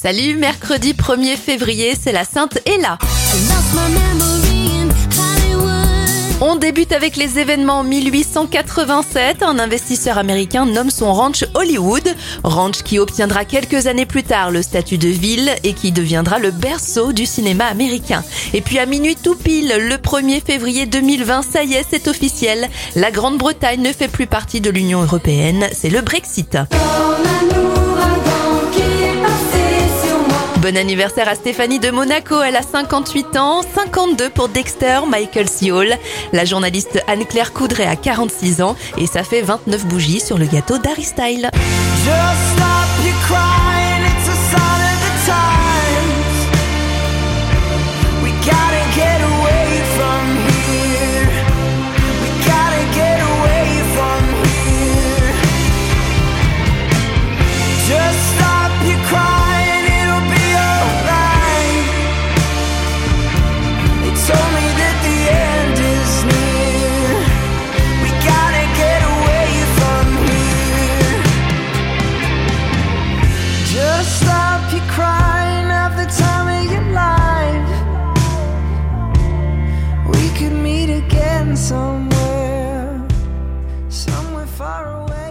Salut, mercredi 1er février, c'est la Sainte Ella. On débute avec les événements 1887. Un investisseur américain nomme son ranch Hollywood, ranch qui obtiendra quelques années plus tard le statut de ville et qui deviendra le berceau du cinéma américain. Et puis à minuit tout pile, le 1er février 2020, ça y est, c'est officiel. La Grande-Bretagne ne fait plus partie de l'Union européenne, c'est le Brexit. Bon anniversaire à Stéphanie de Monaco, elle a 58 ans, 52 pour Dexter, Michael Seol. La journaliste Anne-Claire Coudray a 46 ans et ça fait 29 bougies sur le gâteau d'Harry Style. far away.